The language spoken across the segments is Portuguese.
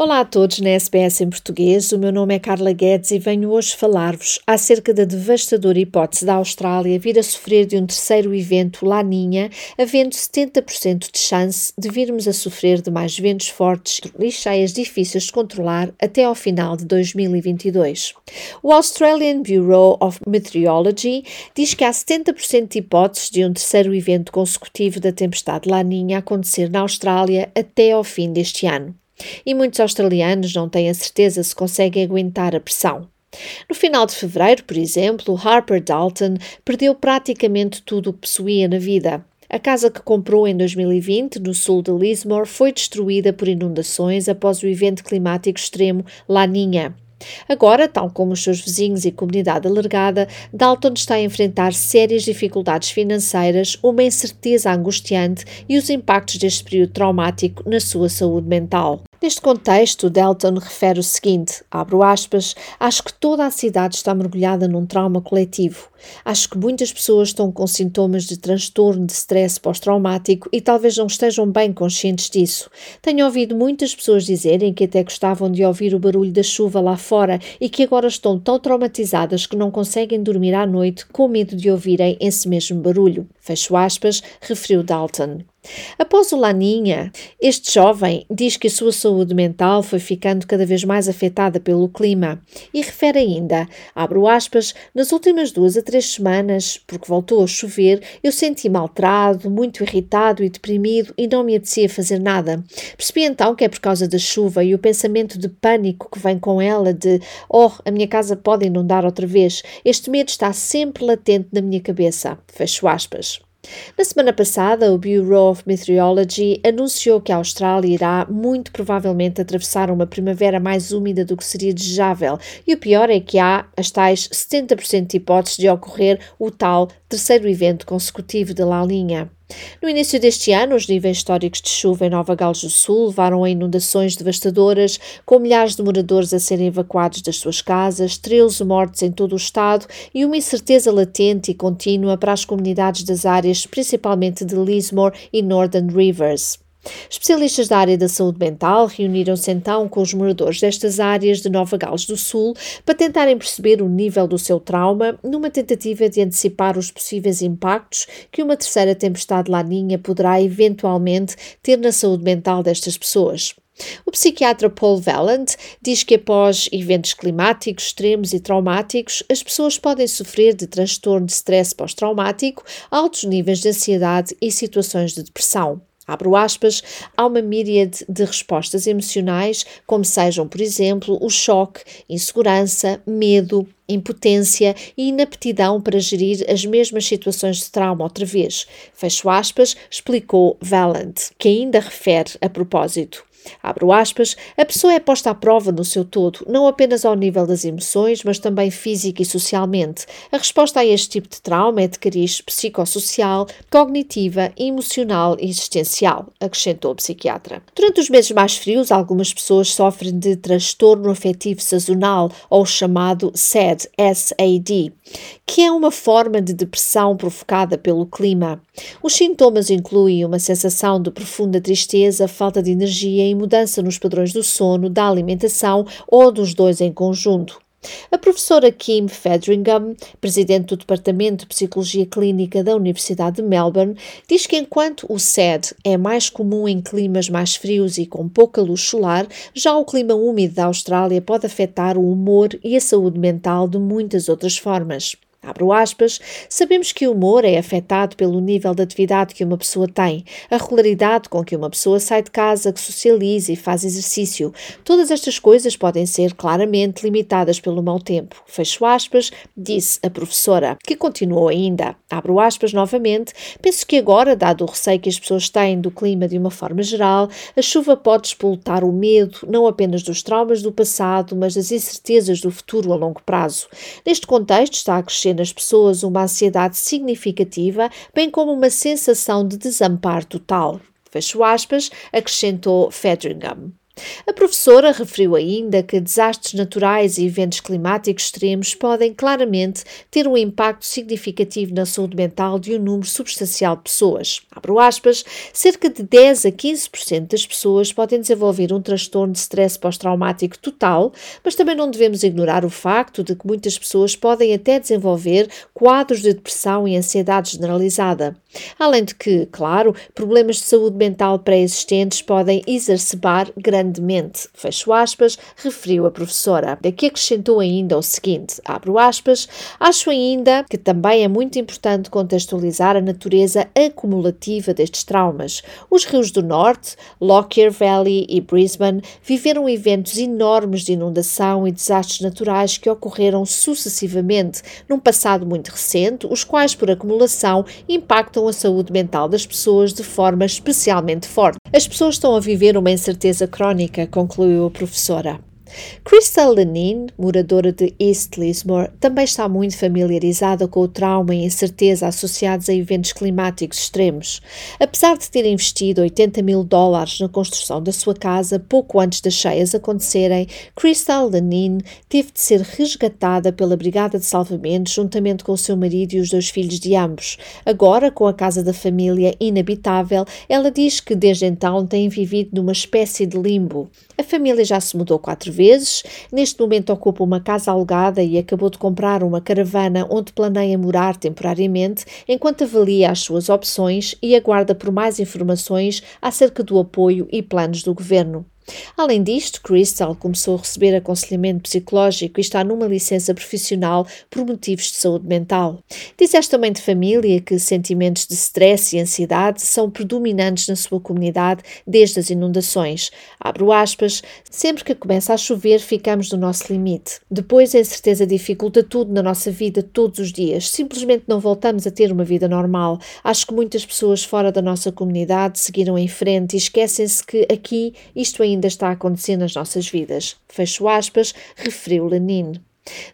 Olá a todos na SBS em português. O meu nome é Carla Guedes e venho hoje falar-vos acerca da devastadora hipótese da Austrália vir a sofrer de um terceiro evento Laninha, havendo 70% de chance de virmos a sofrer de mais ventos fortes e cheias difíceis de controlar até ao final de 2022. O Australian Bureau of Meteorology diz que há 70% de hipóteses de um terceiro evento consecutivo da tempestade Laninha acontecer na Austrália até ao fim deste ano e muitos australianos não têm a certeza se conseguem aguentar a pressão. No final de fevereiro, por exemplo, Harper Dalton perdeu praticamente tudo o que possuía na vida. A casa que comprou em 2020, no sul de Lismore, foi destruída por inundações após o evento climático extremo Laninha. Agora, tal como os seus vizinhos e comunidade alargada, Dalton está a enfrentar sérias dificuldades financeiras, uma incerteza angustiante e os impactos deste período traumático na sua saúde mental. Neste contexto, Dalton refere o seguinte: abro aspas, acho que toda a cidade está mergulhada num trauma coletivo. Acho que muitas pessoas estão com sintomas de transtorno de stress pós-traumático e talvez não estejam bem conscientes disso. Tenho ouvido muitas pessoas dizerem que até gostavam de ouvir o barulho da chuva lá fora e que agora estão tão traumatizadas que não conseguem dormir à noite com medo de ouvirem esse mesmo barulho. Fecho aspas, referiu Dalton. Após o Laninha, este jovem diz que a sua saúde mental foi ficando cada vez mais afetada pelo clima e refere ainda, abro aspas, nas últimas duas a três semanas, porque voltou a chover, eu senti-me alterado, muito irritado e deprimido e não me apetecia fazer nada. Percebi então que é por causa da chuva e o pensamento de pânico que vem com ela de, oh, a minha casa pode inundar outra vez. Este medo está sempre latente na minha cabeça. Fecho aspas. Na semana passada, o Bureau of Meteorology anunciou que a Austrália irá muito provavelmente atravessar uma primavera mais úmida do que seria desejável, e o pior é que há as tais 70% de hipóteses de ocorrer o tal terceiro evento consecutivo de La Linha. No início deste ano, os níveis históricos de chuva em Nova Gales do Sul levaram a inundações devastadoras, com milhares de moradores a serem evacuados das suas casas, 13 mortes em todo o estado e uma incerteza latente e contínua para as comunidades das áreas, principalmente de Lismore e Northern Rivers. Especialistas da área da saúde mental reuniram-se então com os moradores destas áreas de Nova Gales do Sul para tentarem perceber o nível do seu trauma, numa tentativa de antecipar os possíveis impactos que uma terceira tempestade laninha poderá eventualmente ter na saúde mental destas pessoas. O psiquiatra Paul Vallant diz que após eventos climáticos extremos e traumáticos, as pessoas podem sofrer de transtorno de stress pós-traumático, altos níveis de ansiedade e situações de depressão. Abro aspas, há uma míriade de respostas emocionais, como sejam, por exemplo, o choque, insegurança, medo, impotência e inaptidão para gerir as mesmas situações de trauma outra vez. Fecho aspas, explicou Valent, que ainda refere a propósito. Abro aspas, a pessoa é posta à prova no seu todo, não apenas ao nível das emoções, mas também física e socialmente. A resposta a este tipo de trauma é de cariz psicossocial, cognitiva, emocional e existencial, acrescentou o psiquiatra. Durante os meses mais frios, algumas pessoas sofrem de transtorno afetivo sazonal, ou chamado SAD, SAD, que é uma forma de depressão provocada pelo clima. Os sintomas incluem uma sensação de profunda tristeza, falta de energia e mudança nos padrões do sono, da alimentação ou dos dois em conjunto. A professora Kim Fedringham, presidente do Departamento de Psicologia Clínica da Universidade de Melbourne, diz que enquanto o SED é mais comum em climas mais frios e com pouca luz solar, já o clima úmido da Austrália pode afetar o humor e a saúde mental de muitas outras formas. Abro aspas, sabemos que o humor é afetado pelo nível de atividade que uma pessoa tem, a regularidade com que uma pessoa sai de casa, que socializa e faz exercício. Todas estas coisas podem ser claramente limitadas pelo mau tempo. Fecho aspas, disse a professora, que continuou ainda. Abro aspas novamente, penso que agora, dado o receio que as pessoas têm do clima de uma forma geral, a chuva pode expultar o medo, não apenas dos traumas do passado, mas das incertezas do futuro a longo prazo. Neste contexto está a crescer nas pessoas uma ansiedade significativa, bem como uma sensação de desamparo total. Fecho aspas, acrescentou Fedringham. A professora referiu ainda que desastres naturais e eventos climáticos extremos podem claramente ter um impacto significativo na saúde mental de um número substancial de pessoas. Abro aspas, cerca de 10 a 15% das pessoas podem desenvolver um transtorno de stress pós-traumático total, mas também não devemos ignorar o facto de que muitas pessoas podem até desenvolver quadros de depressão e ansiedade generalizada. Além de que, claro, problemas de saúde mental pré-existentes podem exacerbar grandemente, fecho aspas, referiu a professora. Daqui acrescentou ainda o seguinte, abro aspas, acho ainda que também é muito importante contextualizar a natureza acumulativa destes traumas. Os rios do Norte, Lockyer Valley e Brisbane viveram eventos enormes de inundação e desastres naturais que ocorreram sucessivamente num passado muito recente, os quais, por acumulação, impactam a saúde mental das pessoas de forma especialmente forte. As pessoas estão a viver uma incerteza crónica, concluiu a professora. Crystal Lenin, moradora de East Lismore, também está muito familiarizada com o trauma e incerteza associados a eventos climáticos extremos. Apesar de ter investido 80 mil dólares na construção da sua casa pouco antes das cheias acontecerem, Crystal Lenin teve de ser resgatada pela Brigada de Salvamento juntamente com o seu marido e os dois filhos de ambos. Agora, com a casa da família inabitável, ela diz que desde então tem vivido numa espécie de limbo. A família já se mudou quatro vezes, neste momento ocupa uma casa alugada e acabou de comprar uma caravana onde planeia morar temporariamente, enquanto avalia as suas opções e aguarda por mais informações acerca do apoio e planos do governo. Além disto, Crystal começou a receber aconselhamento psicológico e está numa licença profissional por motivos de saúde mental. Diz esta mãe de família que sentimentos de stress e ansiedade são predominantes na sua comunidade desde as inundações. Abro aspas, sempre que começa a chover ficamos no nosso limite. Depois a incerteza dificulta tudo na nossa vida todos os dias. Simplesmente não voltamos a ter uma vida normal. Acho que muitas pessoas fora da nossa comunidade seguiram em frente e esquecem-se que aqui isto ainda ainda está a acontecer nas nossas vidas. Fecho aspas, referiu Lenin.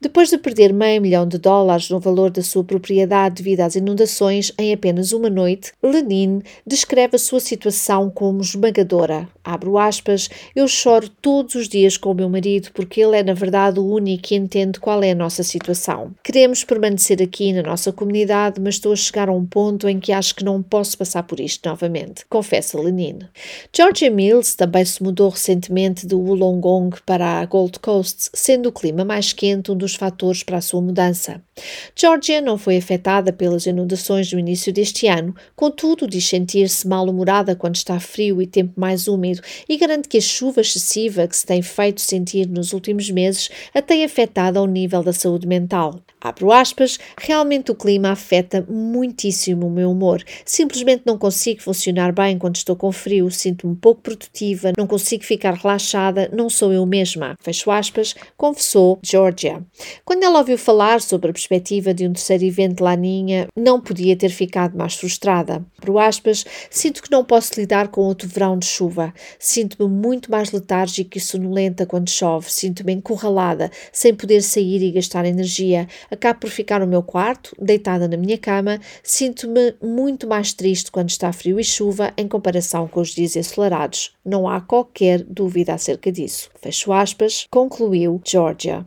Depois de perder meio milhão de dólares no valor da sua propriedade devido às inundações em apenas uma noite, Lenin descreve a sua situação como esmagadora. Abro aspas, eu choro todos os dias com o meu marido porque ele é, na verdade, o único que entende qual é a nossa situação. Queremos permanecer aqui na nossa comunidade, mas estou a chegar a um ponto em que acho que não posso passar por isto novamente, confessa Lenin. Georgia Mills também se mudou recentemente de Wollongong para a Gold Coast, sendo o clima mais quente um dos fatores para a sua mudança. Georgia não foi afetada pelas inundações no início deste ano, contudo, diz sentir-se mal-humorada quando está frio e tempo mais úmido e garante que a chuva excessiva que se tem feito sentir nos últimos meses a tem afetado ao nível da saúde mental. Abro aspas, realmente o clima afeta muitíssimo o meu humor. Simplesmente não consigo funcionar bem quando estou com frio, sinto-me pouco produtiva, não consigo ficar relaxada, não sou eu mesma. Fecho aspas, confessou Georgia. Quando ela ouviu falar sobre a perspectiva de um terceiro evento Laninha, não podia ter ficado mais frustrada. Aspas, sinto que não posso lidar com outro verão de chuva. Sinto-me muito mais letárgica e sonolenta quando chove. Sinto-me encurralada, sem poder sair e gastar energia acabo por ficar no meu quarto, deitada na minha cama, sinto-me muito mais triste quando está frio e chuva em comparação com os dias ensolarados. Não há qualquer dúvida acerca disso. Fecho aspas, concluiu Georgia.